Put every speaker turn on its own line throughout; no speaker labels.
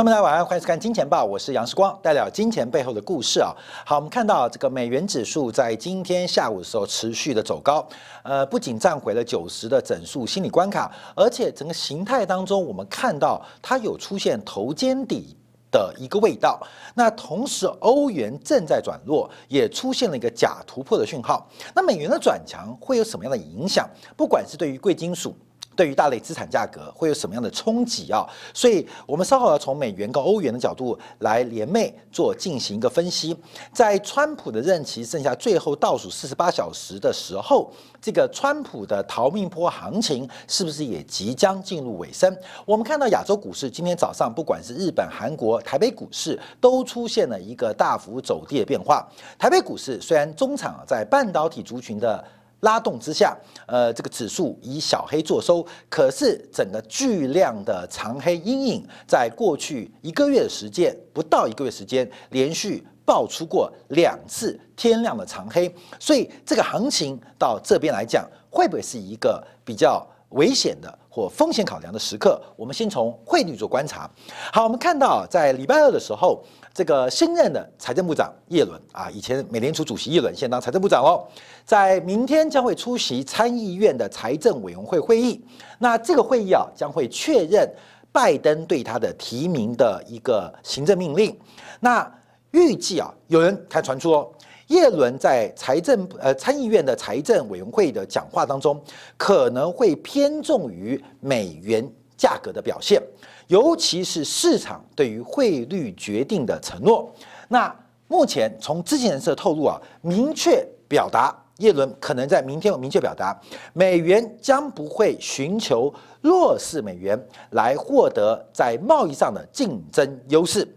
朋友们，大家晚上欢迎收看《金钱报》，我是杨世光，带了金钱背后的故事啊。好，我们看到这个美元指数在今天下午的时候持续的走高，呃，不仅站回了九十的整数心理关卡，而且整个形态当中，我们看到它有出现头肩底的一个味道。那同时，欧元正在转弱，也出现了一个假突破的讯号。那美元的转强会有什么样的影响？不管是对于贵金属。对于大类资产价格会有什么样的冲击啊？所以我们稍后要从美元跟欧元的角度来联袂做进行一个分析。在川普的任期剩下最后倒数四十八小时的时候，这个川普的逃命坡行情是不是也即将进入尾声？我们看到亚洲股市今天早上，不管是日本、韩国、台北股市，都出现了一个大幅走跌的变化。台北股市虽然中场在半导体族群的拉动之下，呃，这个指数以小黑做收，可是整个巨量的长黑阴影，在过去一个月的时间，不到一个月时间，连续爆出过两次天量的长黑，所以这个行情到这边来讲，会不会是一个比较危险的或风险考量的时刻？我们先从汇率做观察。好，我们看到在礼拜二的时候。这个新任的财政部长耶伦啊，以前美联储主席耶伦现当财政部长哦，在明天将会出席参议院的财政委员会会议。那这个会议啊，将会确认拜登对他的提名的一个行政命令。那预计啊，有人才传出哦，耶伦在财政呃参议院的财政委员会的讲话当中，可能会偏重于美元价格的表现。尤其是市场对于汇率决定的承诺，那目前从知情人士透露啊，明确表达耶伦可能在明天有明确表达，美元将不会寻求弱势美元来获得在贸易上的竞争优势。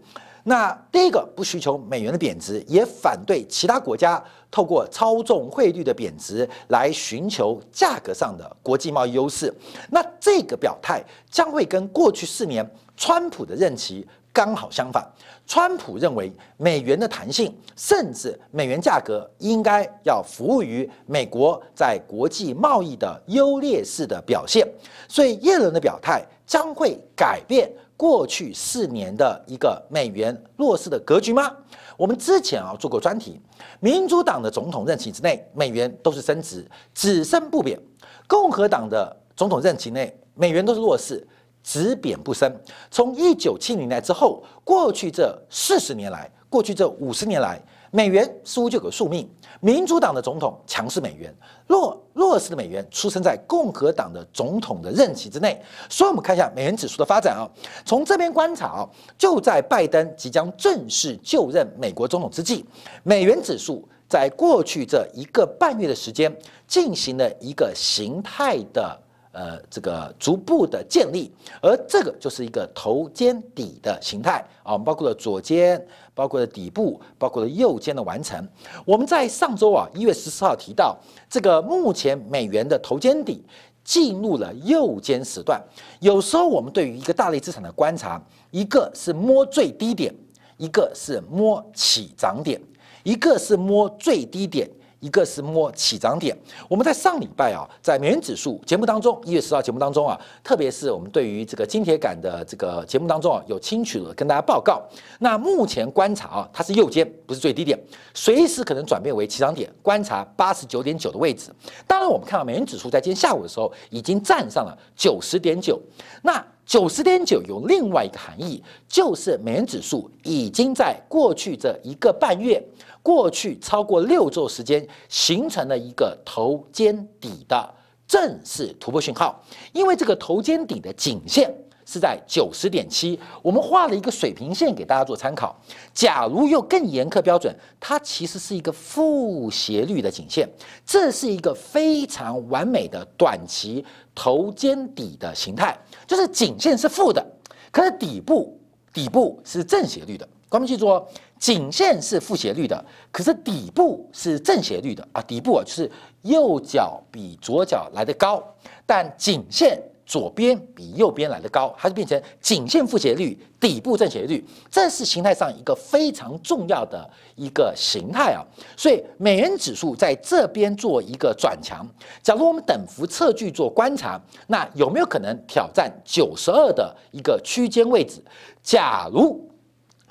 那第一个不需求美元的贬值，也反对其他国家透过操纵汇率的贬值来寻求价格上的国际贸易优势。那这个表态将会跟过去四年川普的任期刚好相反。川普认为美元的弹性，甚至美元价格应该要服务于美国在国际贸易的优劣势的表现。所以耶伦的表态将会改变。过去四年的一个美元弱势的格局吗？我们之前啊做过专题，民主党的总统任期之内，美元都是升值，只升不贬；共和党的总统任期内，美元都是弱势，只贬不升。从一九七零年之后，过去这四十年来，过去这五十年来。美元似乎就有宿命，民主党的总统强势美元，弱弱势的美元出生在共和党的总统的任期之内。所以，我们看一下美元指数的发展啊。从这边观察啊，就在拜登即将正式就任美国总统之际，美元指数在过去这一个半月的时间进行了一个形态的。呃，这个逐步的建立，而这个就是一个头肩底的形态啊，包括了左肩，包括了底部，包括了右肩的完成。我们在上周啊，一月十四号提到，这个目前美元的头肩底进入了右肩时段。有时候我们对于一个大类资产的观察，一个是摸最低点，一个是摸起涨点，一个是摸最低点。一个是摸起涨点，我们在上礼拜啊，在美元指数节目当中，一月十号节目当中啊，特别是我们对于这个金铁杆的这个节目当中啊，有清楚的跟大家报告。那目前观察啊，它是右肩，不是最低点，随时可能转变为起涨点。观察八十九点九的位置，当然我们看到美元指数在今天下午的时候已经站上了九十点九。那九十点九有另外一个含义，就是美元指数已经在过去这一个半月。过去超过六周时间，形成了一个头肩底的正式突破讯号。因为这个头肩底的颈线是在九十点七，我们画了一个水平线给大家做参考。假如用更严苛标准，它其实是一个负斜率的颈线，这是一个非常完美的短期头肩底的形态，就是颈线是负的，可是底部底部是正斜率的。关们记住哦。颈线是负斜率的，可是底部是正斜率的啊！底部啊就是右脚比左脚来的高，但颈线左边比右边来的高，它就变成颈线负斜率、底部正斜率，这是形态上一个非常重要的一个形态啊。所以美元指数在这边做一个转强。假如我们等幅测距做观察，那有没有可能挑战九十二的一个区间位置？假如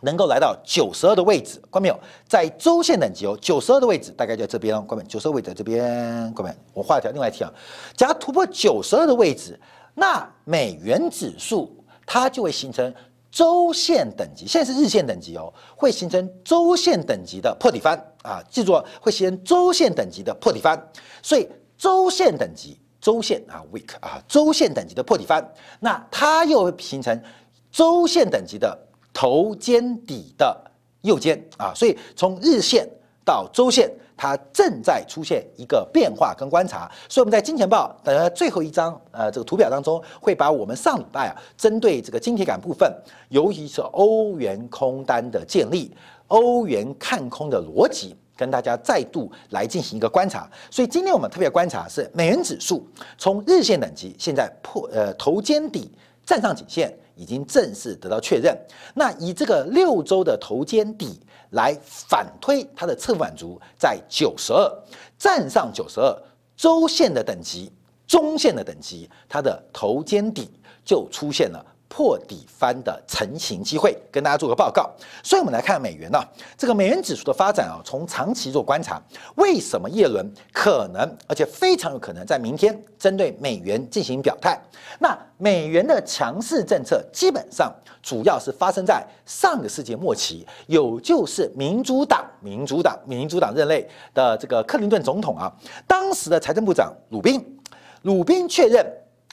能够来到九十二的位置，关没有？在周线等级哦，九十二的位置大概在这边哦，关没？九十二位在这边，关没？我画一条另外一条，假如突破九十二的位置，那美元指数它就会形成周线等级，现在是日线等级哦，会形成周线等级的破底翻啊，记住会形成周线等级的破底翻，所以周线等级，周线啊，week 啊，周线等级的破底翻，那它又会形成周线等级的。头肩底的右肩啊，所以从日线到周线，它正在出现一个变化跟观察。所以我们在金钱豹的最后一张呃这个图表当中，会把我们上礼拜啊针对这个金铁杆部分，尤其是欧元空单的建立、欧元看空的逻辑，跟大家再度来进行一个观察。所以今天我们特别观察是美元指数从日线等级现在破呃头肩底站上颈线。已经正式得到确认。那以这个六周的头肩底来反推它的侧反足在九十二，站上九十二周线的等级、中线的等级，它的头肩底就出现了。破底翻的成型机会，跟大家做个报告。所以，我们来看美元呢，这个美元指数的发展啊，从长期做观察，为什么耶伦可能，而且非常有可能在明天针对美元进行表态？那美元的强势政策基本上主要是发生在上个世纪末期，有就是民主党、民主党、民主党任内的这个克林顿总统啊，当时的财政部长鲁宾，鲁宾确认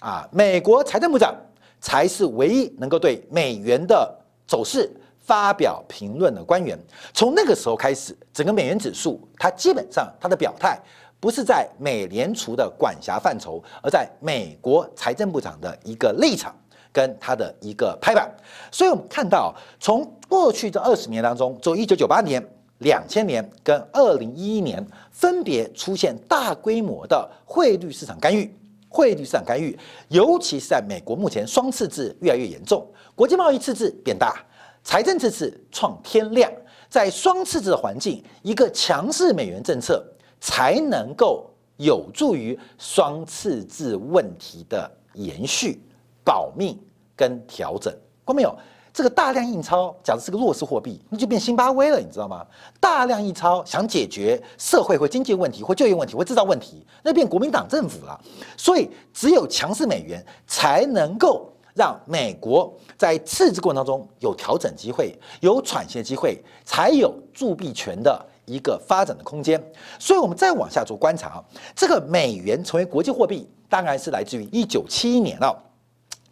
啊，美国财政部长。才是唯一能够对美元的走势发表评论的官员。从那个时候开始，整个美元指数，它基本上它的表态不是在美联储的管辖范畴，而在美国财政部长的一个立场跟他的一个拍板。所以我们看到，从过去这二十年当中，从一九九八年、两千年跟二零一一年，分别出现大规模的汇率市场干预。汇率市场干预，尤其是在美国目前双赤字越来越严重，国际贸易赤字变大，财政赤字创天量，在双赤字的环境，一个强势美元政策才能够有助于双赤字问题的延续、保命跟调整。过没有？这个大量印钞，假如是个弱势货币，那就变辛巴威了，你知道吗？大量印钞想解决社会或经济问题或就业问题或制造问题，那变国民党政府了。所以只有强势美元才能够让美国在赤字过程当中有调整机会、有喘息的机会，才有铸币权的一个发展的空间。所以我们再往下做观察啊，这个美元成为国际货币，当然是来自于一九七一年了，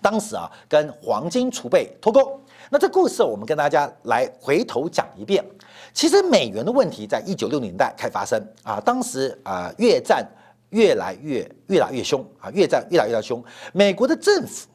当时啊跟黄金储备脱钩。那这故事我们跟大家来回头讲一遍。其实美元的问题在一九六零年代开始发生啊，当时啊越战越来越越打越凶啊，越战越打越凶。美国的政府，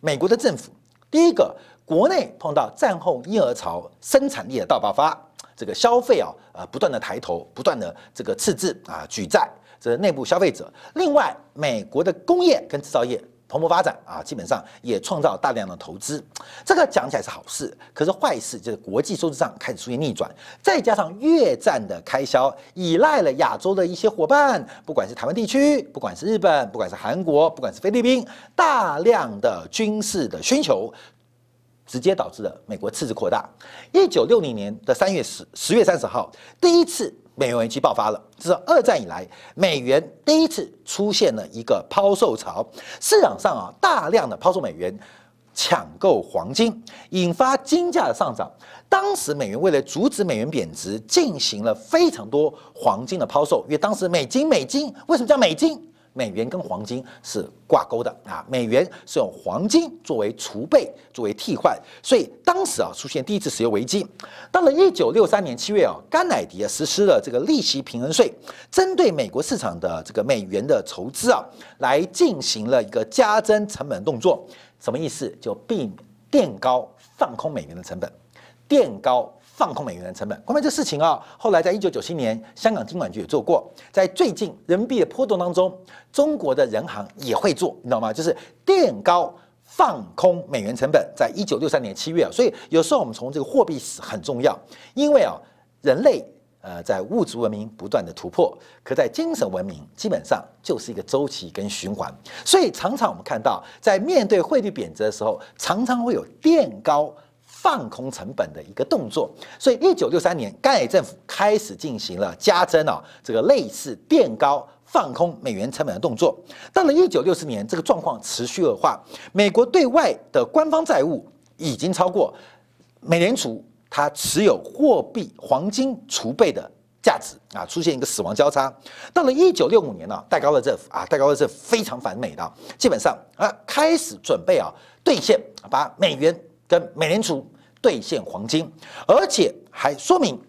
美国的政府，第一个国内碰到战后婴儿潮，生产力的大爆发，这个消费啊呃不断的抬头，不断的这个赤字啊举债，这内部消费者。另外，美国的工业跟制造业。蓬勃发展啊，基本上也创造大量的投资，这个讲起来是好事，可是坏事就是国际收支上开始出现逆转，再加上越战的开销依赖了亚洲的一些伙伴，不管是台湾地区，不管是日本，不管是韩国，不管是菲律宾，大量的军事的需求，直接导致了美国赤字扩大。一九六零年的三月十十月三十号，第一次。美元危机爆发了，这是二战以来美元第一次出现了一个抛售潮，市场上啊大量的抛售美元，抢购黄金，引发金价的上涨。当时美元为了阻止美元贬值，进行了非常多黄金的抛售，因为当时美金美金为什么叫美金？美元跟黄金是挂钩的啊，美元是用黄金作为储备、作为替换，所以当时啊出现第一次石油危机。到了一九六三年七月啊，甘乃迪啊实施了这个利息平衡税，针对美国市场的这个美元的筹资啊，来进行了一个加征成本动作。什么意思？就避免垫高放空美元的成本，垫高。放空美元的成本。关于这事情啊，后来在一九九七年，香港金管局也做过。在最近人民币的波动当中，中国的人行也会做，你知道吗？就是垫高放空美元成本。在一九六三年七月啊，所以有时候我们从这个货币史很重要，因为啊，人类呃在物质文明不断的突破，可在精神文明基本上就是一个周期跟循环。所以常常我们看到，在面对汇率贬值的时候，常常会有垫高。放空成本的一个动作，所以一九六三年，甘乃政府开始进行了加征啊，这个类似垫高放空美元成本的动作。到了一九六四年，这个状况持续恶化，美国对外的官方债务已经超过美联储它持有货币黄金储备的价值啊，出现一个死亡交叉。到了一九六五年呢，戴高乐政府啊，戴高乐政府非常反美的，基本上啊开始准备啊兑现，把美元。跟美联储兑现黄金，而且还说明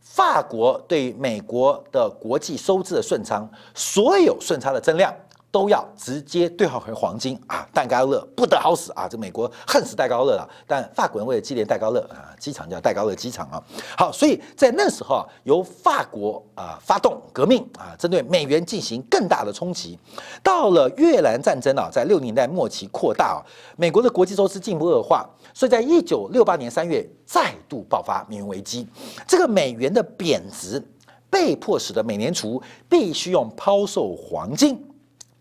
法国对美国的国际收支的顺差，所有顺差的增量。都要直接兑换回黄金啊！戴高乐不得好死啊！这美国恨死戴高乐了。但法国人为了纪念戴高乐啊，机场叫戴高乐机场啊。好，所以在那时候啊，由法国啊发动革命啊，针对美元进行更大的冲击。到了越南战争啊，在六年代末期扩大啊，美国的国际收支进一步恶化，所以在一九六八年三月再度爆发美元危机。这个美元的贬值被迫使得美联储必须用抛售黄金。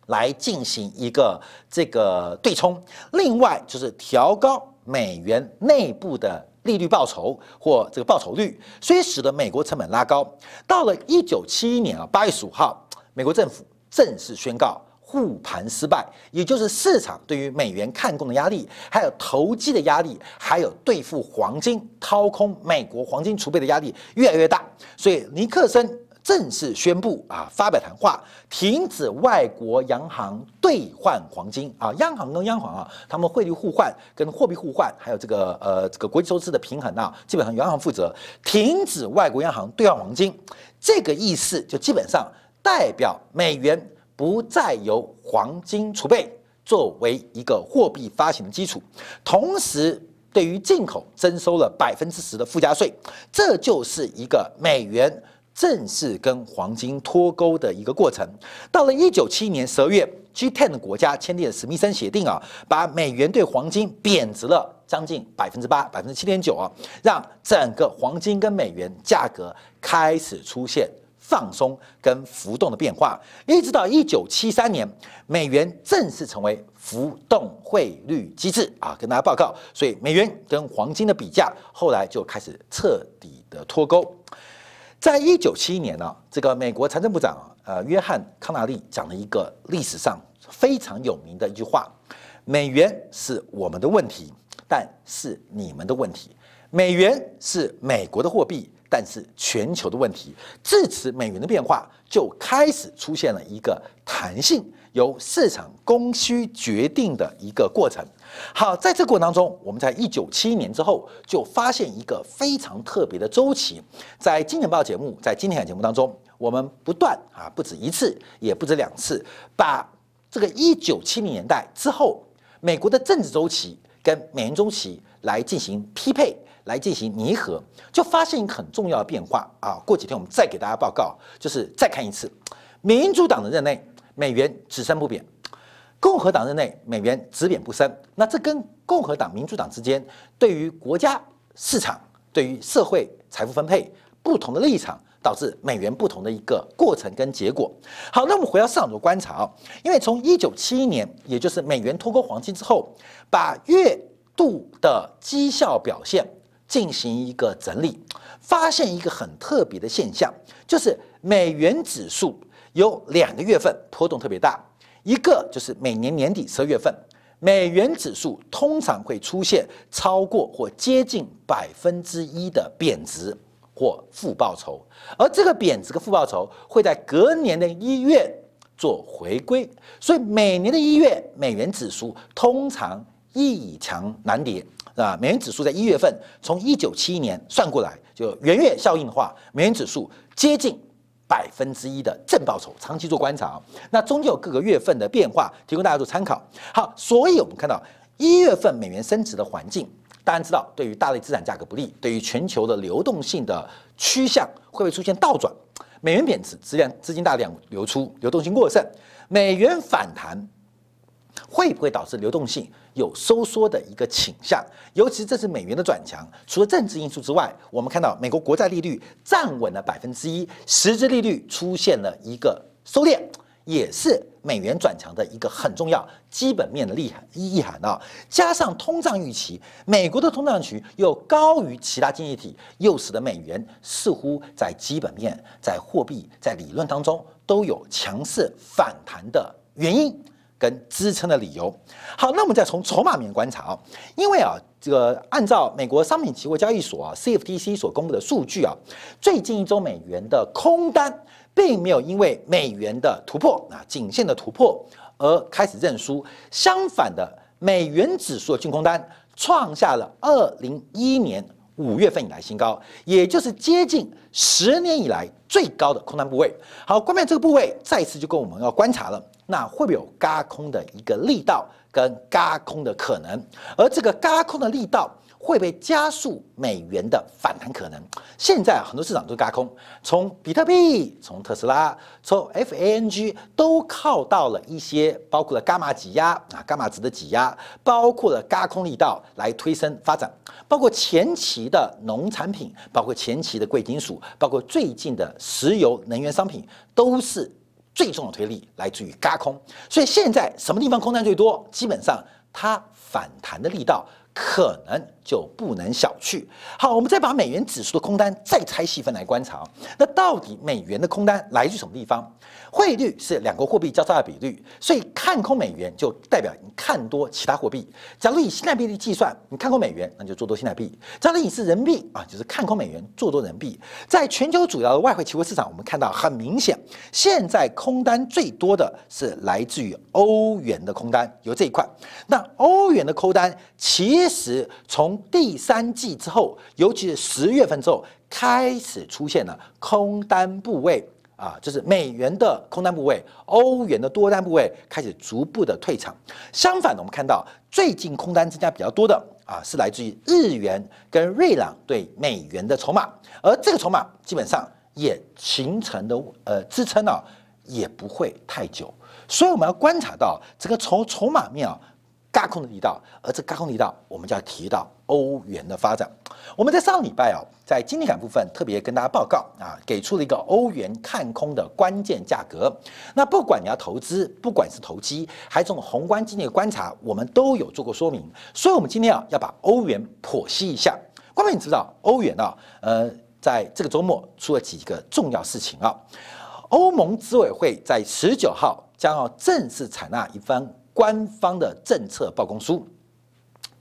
来进行一个这个对冲，另外就是调高美元内部的利率报酬或这个报酬率，所以使得美国成本拉高。到了一九七一年啊八月十五号，美国政府正式宣告护盘失败，也就是市场对于美元看空的压力，还有投机的压力，还有兑付黄金掏空美国黄金储备的压力越来越大，所以尼克森。正式宣布啊，发表谈话，停止外国央行兑换黄金啊，央行跟央行啊，他们汇率互换、跟货币互换，还有这个呃这个国际收支的平衡啊，基本上央行负责，停止外国央行兑换黄金，这个意思就基本上代表美元不再由黄金储备作为一个货币发行的基础，同时对于进口征收了百分之十的附加税，这就是一个美元。正式跟黄金脱钩的一个过程。到了一九七一年十二月，G10 的国家签订了史密森协定啊，把美元对黄金贬值了将近百分之八，百分之七点九啊，让整个黄金跟美元价格开始出现放松跟浮动的变化。一直到一九七三年，美元正式成为浮动汇率机制啊，跟大家报告。所以美元跟黄金的比价后来就开始彻底的脱钩。在一九七一年呢，这个美国财政部长呃约翰康纳利讲了一个历史上非常有名的一句话：美元是我们的问题，但是你们的问题；美元是美国的货币，但是全球的问题。至此，美元的变化就开始出现了一个弹性。由市场供需决定的一个过程。好，在这个过程当中，我们在一九七一年之后就发现一个非常特别的周期。在《金钱报》节目，在今天的节目当中，我们不断啊，不止一次，也不止两次，把这个一九七零年代之后美国的政治周期跟美元周期来进行匹配，来进行拟合，就发现一个很重要的变化啊。过几天我们再给大家报告，就是再看一次民主党的任内。美元只升不贬，共和党任内美元只贬不升。那这跟共和党、民主党之间对于国家市场、对于社会财富分配不同的立场，导致美元不同的一个过程跟结果。好，那我们回到市场做观察啊，因为从一九七一年，也就是美元脱钩黄金之后，把月度的绩效表现进行一个整理，发现一个很特别的现象，就是美元指数。有两个月份波动特别大，一个就是每年年底十二月份，美元指数通常会出现超过或接近百分之一的贬值或负报酬，而这个贬值跟负报酬会在隔年的一月做回归，所以每年的一月美元指数通常一强难跌，啊，美元指数在一月份从一九七一年算过来，就圆月效应的话，美元指数接近。百分之一的正报酬，长期做观察，那中间有各个月份的变化，提供大家做参考。好，所以我们看到一月份美元升值的环境，大家知道，对于大类资产价格不利，对于全球的流动性的趋向会不会出现倒转？美元贬值，资量资金大量流出，流动性过剩，美元反弹会不会导致流动性有收缩的一个倾向？尤其这是美元的转强，除了政治因素之外，我们看到美国国债利率站稳了百分之一，实质利率出现了一个收敛。也是美元转强的一个很重要基本面的利涵意涵啊，加上通胀预期，美国的通胀区又高于其他经济体，又使得美元似乎在基本面、在货币、在理论当中都有强势反弹的原因跟支撑的理由。好，那我们再从筹码面观察啊，因为啊，这个按照美国商品期货交易所啊 CFTC 所公布的数据啊，最近一周美元的空单。并没有因为美元的突破啊颈线的突破而开始认输，相反的，美元指数的净空单创下了二零一一年五月份以来新高，也就是接近十年以来最高的空单部位。好，关键这个部位再次就跟我们要观察了，那会不会有嘎空的一个力道跟嘎空的可能？而这个嘎空的力道。会不会加速美元的反弹可能？现在很多市场都轧空，从比特币、从特斯拉、从 FANG 都靠到了一些，包括了伽马挤压啊，伽马值的挤压，包括了轧空力道来推升发展，包括前期的农产品，包括前期的贵金属，包括最近的石油能源商品，都是最重的推力来自于轧空。所以现在什么地方空单最多？基本上它反弹的力道。可能就不能小觑。好，我们再把美元指数的空单再拆细分来观察。那到底美元的空单来自什么地方？汇率是两国货币交叉的比率，所以看空美元就代表你看多其他货币。假如以新台币计算，你看空美元，那就做多新台币；假如你是人民币啊，就是看空美元，做多人民币。在全球主要的外汇期货市场，我们看到很明显，现在空单最多的是来自于欧元的空单，有这一块。那欧元的空单其实从第三季之后，尤其是十月份之后，开始出现了空单部位。啊，就是美元的空单部位，欧元的多单部位开始逐步的退场。相反的，我们看到最近空单增加比较多的啊，是来自于日元跟瑞郎对美元的筹码，而这个筹码基本上也形成的呃支撑啊，也不会太久。所以我们要观察到这个筹筹码面啊。轧空的力道，而这轧空力道，我们就要提到欧元的发展。我们在上礼拜哦，在经济感部分特别跟大家报告啊，给出了一个欧元看空的关键价格。那不管你要投资，不管是投机，还是从宏观经济的观察，我们都有做过说明。所以，我们今天啊，要把欧元剖析一下。关键你知道，欧元啊，呃，在这个周末出了几个重要事情啊。欧盟执委会在十九号将要正式采纳一番。官方的政策报告书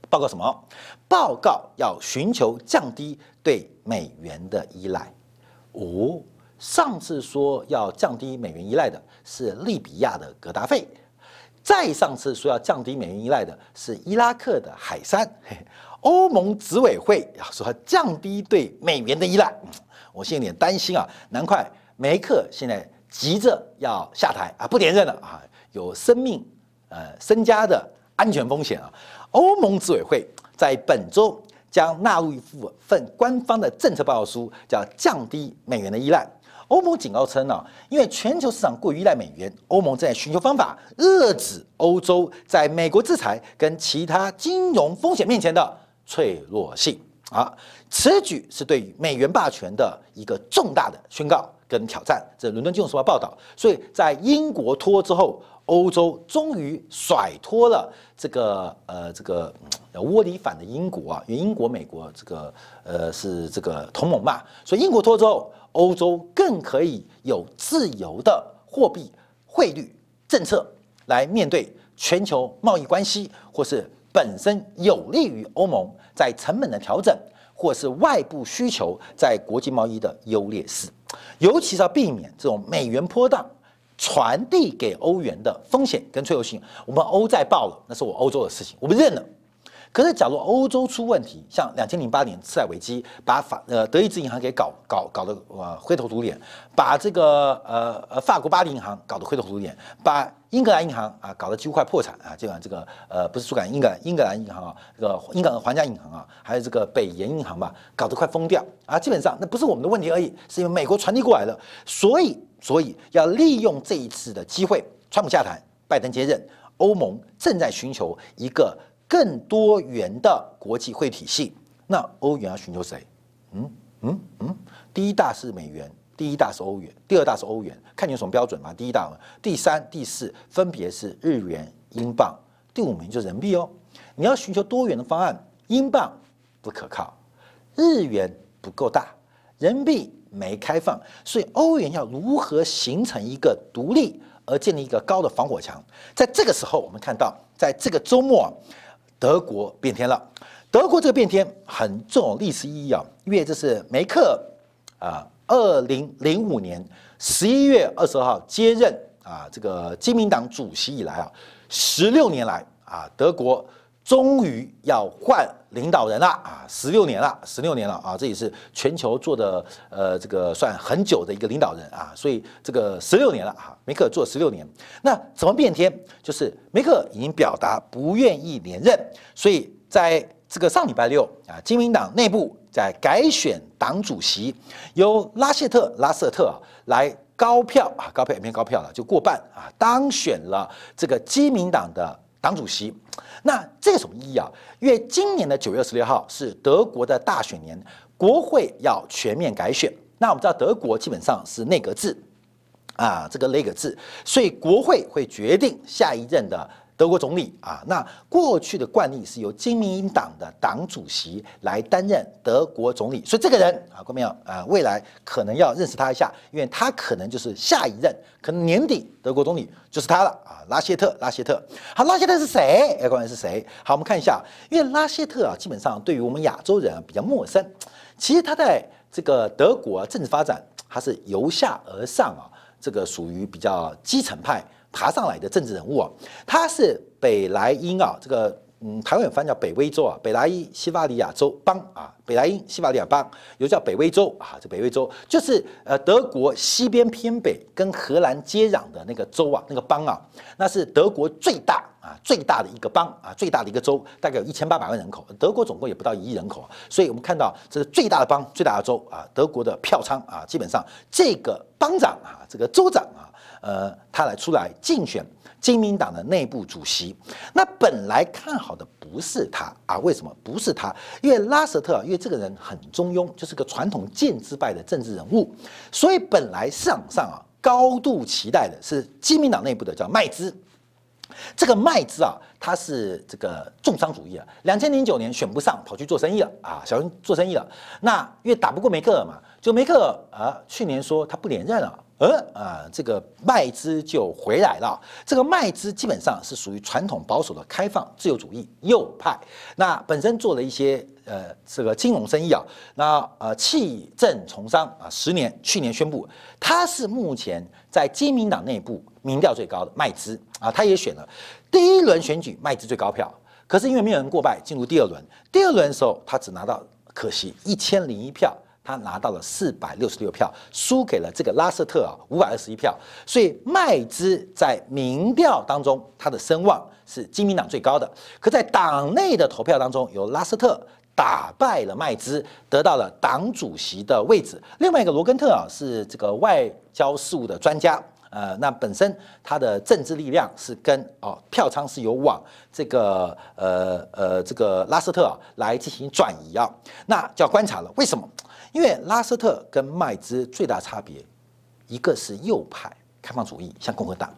报告什么？报告要寻求降低对美元的依赖。哦，上次说要降低美元依赖的是利比亚的格达费，再上次说要降低美元依赖的是伊拉克的海山。欧盟执委会要说降低对美元的依赖，我现在有点担心啊。难怪梅克现在急着要下台啊，不连任了啊，有生命。呃，身家的安全风险啊，欧盟执委会在本周将纳入一部分官方的政策报告书，叫降低美元的依赖。欧盟警告称呢，因为全球市场过于依赖美元，欧盟正在寻求方法遏制欧洲在美国制裁跟其他金融风险面前的脆弱性啊。此举是对于美元霸权的一个重大的宣告跟挑战。这伦敦金融时报报道，所以在英国脱之后。欧洲终于甩脱了这个呃这个窝里反的英国啊，因为英国、美国这个呃是这个同盟嘛，所以英国脱之后，欧洲更可以有自由的货币汇率政策来面对全球贸易关系，或是本身有利于欧盟在成本的调整，或是外部需求在国际贸易的优劣势，尤其是要避免这种美元波荡。传递给欧元的风险跟脆弱性，我们欧债爆了，那是我欧洲的事情，我们认了。可是，假如欧洲出问题，像两千零八年次贷危机，把法呃德意志银行给搞搞搞得呃灰头土脸，把这个呃呃法国巴黎银行搞得灰头土脸，把英格兰银行啊搞得几乎快破产啊，这个这个呃不是苏格兰英格兰英格兰银行啊，这个英格兰皇家银行啊，还有这个北岩银行吧，搞得快疯掉啊，基本上那不是我们的问题而已，是因为美国传递过来的，所以所以要利用这一次的机会，川普下台，拜登接任，欧盟正在寻求一个。更多元的国际汇体系，那欧元要寻求谁？嗯嗯嗯，第一大是美元，第一大是欧元，第二大是欧元，看你有什么标准嘛？第一大、第三、第四分别是日元、英镑，第五名就是人民币哦。你要寻求多元的方案，英镑不可靠，日元不够大，人民币没开放，所以欧元要如何形成一个独立而建立一个高的防火墙？在这个时候，我们看到，在这个周末。德国变天了，德国这个变天很重要历史意义啊，因为这是梅克啊，二零零五年十一月二十号接任啊这个基民党主席以来啊，十六年来啊德国。终于要换领导人了啊！十六年了，十六年了啊！这也是全球做的呃这个算很久的一个领导人啊，所以这个十六年了啊，梅克做十六年。那怎么变天？就是梅克已经表达不愿意连任，所以在这个上礼拜六啊，金民党内部在改选党主席，由拉谢特拉瑟特啊来高票啊高票也变高票了，就过半啊当选了这个基民党的。党主席，那这种意义啊？因为今年的九月十六号是德国的大选年，国会要全面改选。那我们知道德国基本上是内阁制啊，这个内阁制，所以国会会决定下一任的。德国总理啊，那过去的惯例是由金民党的党主席来担任德国总理，所以这个人啊，各位没有啊，未来可能要认识他一下，因为他可能就是下一任，可能年底德国总理就是他了啊，拉谢特，拉谢特。好，拉谢特是谁？哎，各位是谁？好，我们看一下，因为拉谢特啊，基本上对于我们亚洲人比较陌生，其实他在这个德国政治发展，他是由下而上啊，这个属于比较基层派。爬上来的政治人物啊，他是北莱茵啊，这个嗯，台湾有翻叫北威州啊，北莱茵西巴利亚州邦啊，北莱茵西巴利亚邦，又叫北威州啊，这北威州就是呃德国西边偏北跟荷兰接壤的那个州啊，那个邦啊，那是德国最大啊最大的一个邦啊，最大的一个州，大概有一千八百万人口，德国总共也不到一亿人口，所以我们看到这是最大的邦，最大的州啊，德国的票仓啊，基本上这个邦长啊，这个州长啊。呃，他来出来竞选金民党的内部主席，那本来看好的不是他啊？为什么不是他？因为拉舍特，因为这个人很中庸，就是个传统建制派的政治人物，所以本来市场上啊高度期待的是金民党内部的叫麦兹。这个麦兹啊，他是这个重商主义啊，两千零九年选不上，跑去做生意了啊，小心做生意了。那因为打不过梅克尔嘛，就梅克尔啊，去年说他不连任了。而啊，这个麦兹就回来了。这个麦兹基本上是属于传统保守的开放自由主义右派。那本身做了一些呃这个金融生意啊，那呃弃政从商啊，十年去年宣布他是目前在基民党内部民调最高的麦兹啊，他也选了第一轮选举麦兹最高票，可是因为没有人过半进入第二轮，第二轮的时候他只拿到可惜一千零一票。他拿到了四百六十六票，输给了这个拉瑟特啊五百二十一票，所以麦兹在民调当中他的声望是基民党最高的。可在党内的投票当中，由拉瑟特打败了麦兹，得到了党主席的位置。另外一个罗根特啊是这个外交事务的专家，呃，那本身他的政治力量是跟哦票仓是有往这个呃呃这个拉瑟特啊来进行转移啊，那就要观察了，为什么？因为拉斯特跟麦兹最大差别，一个是右派开放主义，像共和党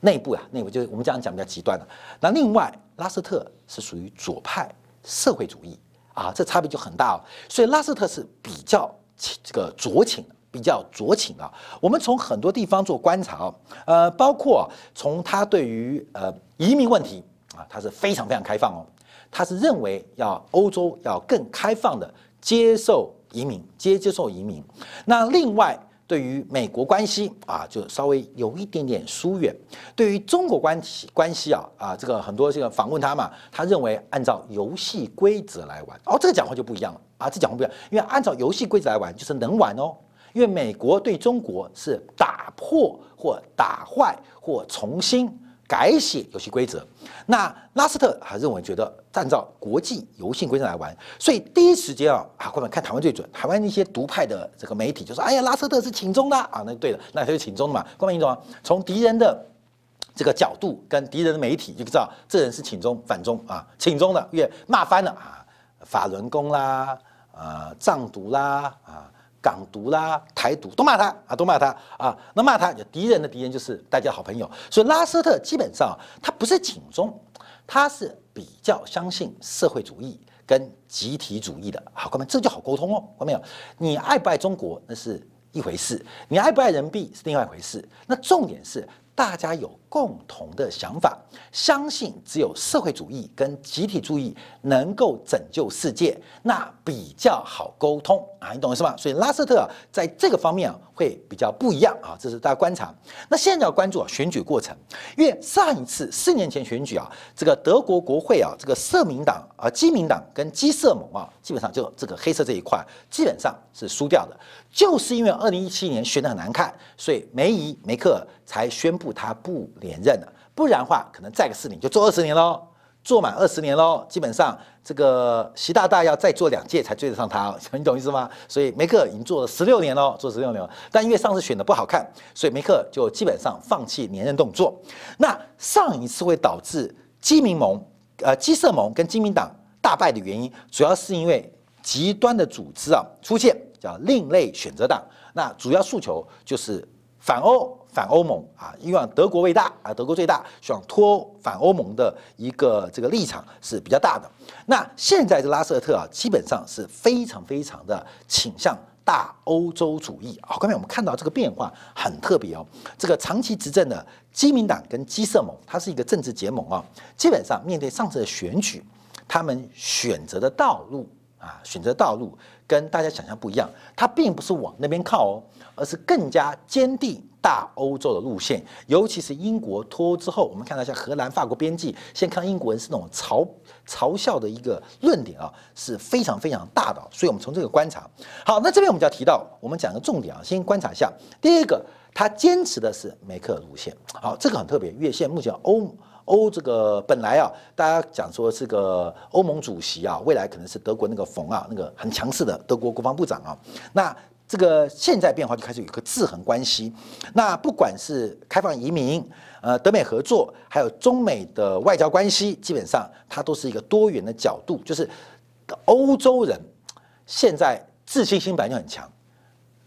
内部啊，内部就是我们这样讲比较极端的。那另外拉斯特是属于左派社会主义啊，这差别就很大哦。所以拉斯特是比较这个酌情的，比较酌情啊。我们从很多地方做观察哦，呃，包括从他对于呃移民问题啊，他是非常非常开放哦，他是认为要欧洲要更开放的接受。移民接接受移民，那另外对于美国关系啊，就稍微有一点点疏远；对于中国关系关系啊啊，这个很多这个访问他嘛，他认为按照游戏规则来玩。哦，这个讲话就不一样了啊，这讲话不一样，因为按照游戏规则来玩就是能玩哦。因为美国对中国是打破或打坏或重新。改写游戏规则，那拉斯特还认为觉得按照国际游戏规则来玩，所以第一时间啊啊，官们看台湾最准，台湾那些独派的这个媒体就说，哎呀，拉斯特是请中的。啊，那对了，那他就请中的嘛，官们你懂吗？从敌人的这个角度跟敌人的媒体就知道这人是请中反中啊，请中的，越骂翻了。啊，法轮功啦，啊藏独啦啊。港独啦，台独都骂他啊，都骂他啊。那骂他，敌人的敌人就是大家好朋友。所以拉斯特基本上他不是警钟，他是比较相信社会主义跟集体主义的。好，哥们，这就好沟通哦。看到没有？你爱不爱中国那是一回事，你爱不爱人民币是另外一回事。那重点是。大家有共同的想法，相信只有社会主义跟集体主义能够拯救世界，那比较好沟通啊，你懂意思吗？所以拉瑟特在这个方面啊会比较不一样啊，这是大家观察。那现在要关注啊选举过程，因为上一次四年前选举啊，这个德国国会啊，这个社民党啊、基民党跟基社盟啊，基本上就这个黑色这一块基本上是输掉的。就是因为二零一七年选的很难看，所以梅姨梅克才宣布他不连任了。不然的话，可能再个四年就做二十年喽，做满二十年喽。基本上这个习大大要再做两届才追得上他，你懂意思吗？所以梅克已经做了十六年喽，做十六年。但因为上次选的不好看，所以梅克就基本上放弃连任动作。那上一次会导致基民盟、呃基社盟跟基民党大败的原因，主要是因为极端的组织啊出现。叫另类选择党，那主要诉求就是反欧、反欧盟啊，希望德国为大啊，德国最大，希望脱反欧盟的一个这个立场是比较大的。那现在这拉瑟特啊，基本上是非常非常的倾向大欧洲主义。好，刚才我们看到这个变化很特别哦，这个长期执政的基民党跟基社盟，它是一个政治结盟啊，基本上面对上次的选举，他们选择的道路啊，选择道路。跟大家想象不一样，它并不是往那边靠哦，而是更加坚定大欧洲的路线。尤其是英国脱欧之后，我们看到像荷兰、法国边际，先看英国人是那种嘲嘲笑的一个论点啊，是非常非常大的。所以我们从这个观察，好，那这边我们就要提到，我们讲个重点啊，先观察一下。第一个，他坚持的是梅克尔路线，好，这个很特别，越线目前欧。欧这个本来啊，大家讲说这个欧盟主席啊，未来可能是德国那个冯啊，那个很强势的德国国防部长啊。那这个现在变化就开始有一个制衡关系。那不管是开放移民，呃，德美合作，还有中美的外交关系，基本上它都是一个多元的角度。就是欧洲人现在自信心本来就很强，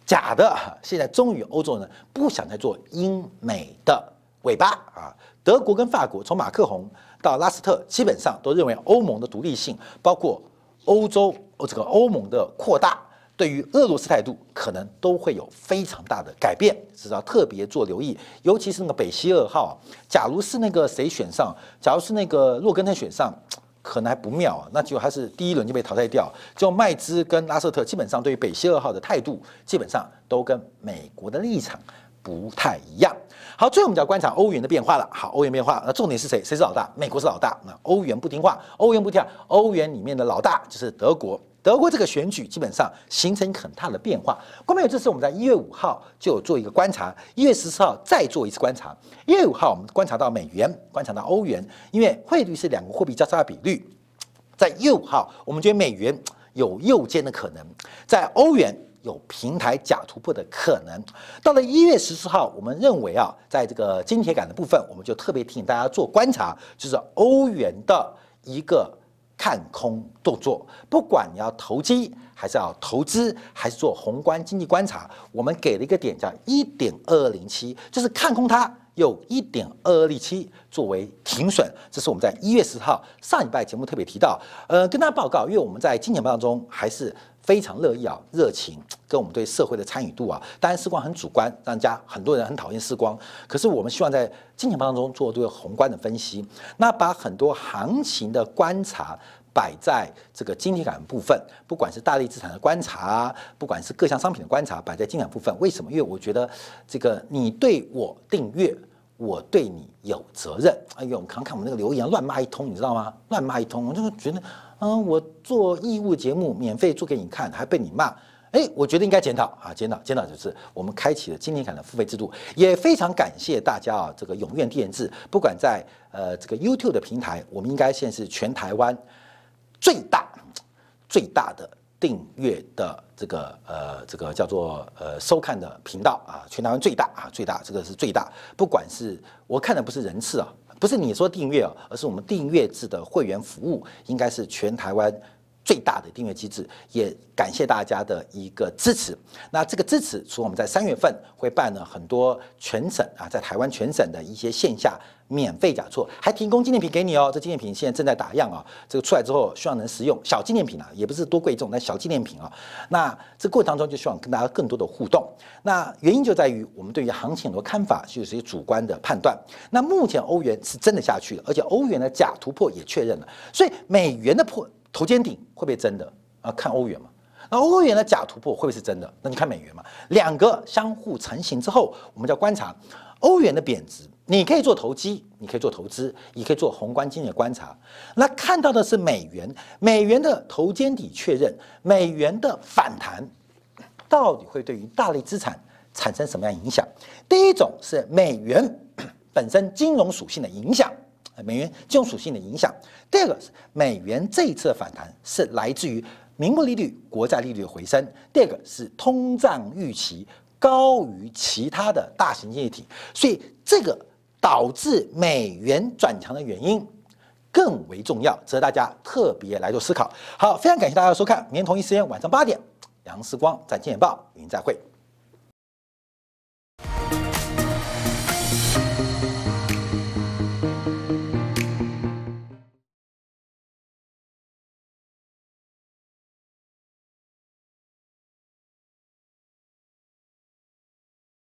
假的，现在终于欧洲人不想再做英美的尾巴啊。德国跟法国，从马克宏到拉斯特，基本上都认为欧盟的独立性，包括欧洲这个欧盟的扩大，对于俄罗斯态度可能都会有非常大的改变，是要特别做留意。尤其是那个北溪二号，假如是那个谁选上，假如是那个洛根特选上，可能还不妙啊。那就还是第一轮就被淘汰掉。就麦兹跟拉瑟特，基本上对于北溪二号的态度，基本上都跟美国的立场不太一样。好，最后我们就要观察欧元的变化了。好，欧元变化，那重点是谁？谁是老大？美国是老大。那欧元不听话，欧元不跳，欧元里面的老大就是德国。德国这个选举基本上形成很大的变化。关没有？这次我们在一月五号就做一个观察，一月十四号再做一次观察。一月五号我们观察到美元，观察到欧元，因为汇率是两个货币交叉比率，在一月五号我们觉得美元有右肩的可能，在欧元。有平台假突破的可能。到了一月十四号，我们认为啊，在这个金铁杆的部分，我们就特别提醒大家做观察，就是欧元的一个看空动作。不管你要投机，还是要投资，还是做宏观经济观察，我们给了一个点叫一点二二零七，就是看空它，有一点二二零七作为停损。这是我们在一月十号上礼拜节目特别提到，呃，跟大家报告，因为我们在金钱报当中还是。非常乐意啊，热情 跟我们对社会的参与度啊，当然视光很主观，让家很多人很讨厌视光。可是我们希望在金钱当中做这个宏观的分析，那把很多行情的观察摆在这个经济感部分，不管是大力资产的观察，不管是各项商品的观察，摆在经济部分。为什么？因为我觉得这个你对我订阅，我对你有责任。哎呦，我们看看我们那个留言乱骂一通，你知道吗？乱骂一通，我就觉得，嗯，我做义务节目，免费做给你看，还被你骂。哎，我觉得应该检讨啊，检讨，检讨就是我们开启了今年感的付费制度，也非常感谢大家啊，这个踊跃订制，不管在呃这个 YouTube 的平台，我们应该现在是全台湾最大最大的订阅的这个呃这个叫做呃收看的频道啊，全台湾最大啊最大，这个是最大，不管是我看的不是人次啊，不是你说订阅啊，而是我们订阅制的会员服务，应该是全台湾。最大的订阅机制，也感谢大家的一个支持。那这个支持，除了我们在三月份会办了很多全省啊，在台湾全省的一些线下免费讲座，还提供纪念品给你哦。这纪念品现在正在打样啊，这个出来之后希望能实用。小纪念品啊，也不是多贵重，但小纪念品啊。那这过程当中就希望跟大家更多的互动。那原因就在于我们对于行情很多看法就是一些主观的判断。那目前欧元是真的下去了，而且欧元的假突破也确认了，所以美元的破。头肩顶会不会真的啊？看欧元嘛，那欧元的假突破会不会是真的？那你看美元嘛，两个相互成型之后，我们就要观察欧元的贬值。你可以做投机，你可以做投资，也可以做宏观经济的观察。那看到的是美元，美元的头肩底确认，美元的反弹到底会对于大类资产产生什么样影响？第一种是美元本身金融属性的影响。美元金融属性的影响。第二个是美元这一次的反弹是来自于名目利率、国债利率的回升。第二个是通胀预期高于其他的大型经济体，所以这个导致美元转强的原因更为重要，值得大家特别来做思考。好，非常感谢大家的收看，明天同一时间晚上八点，杨世光在《金报》与您再会。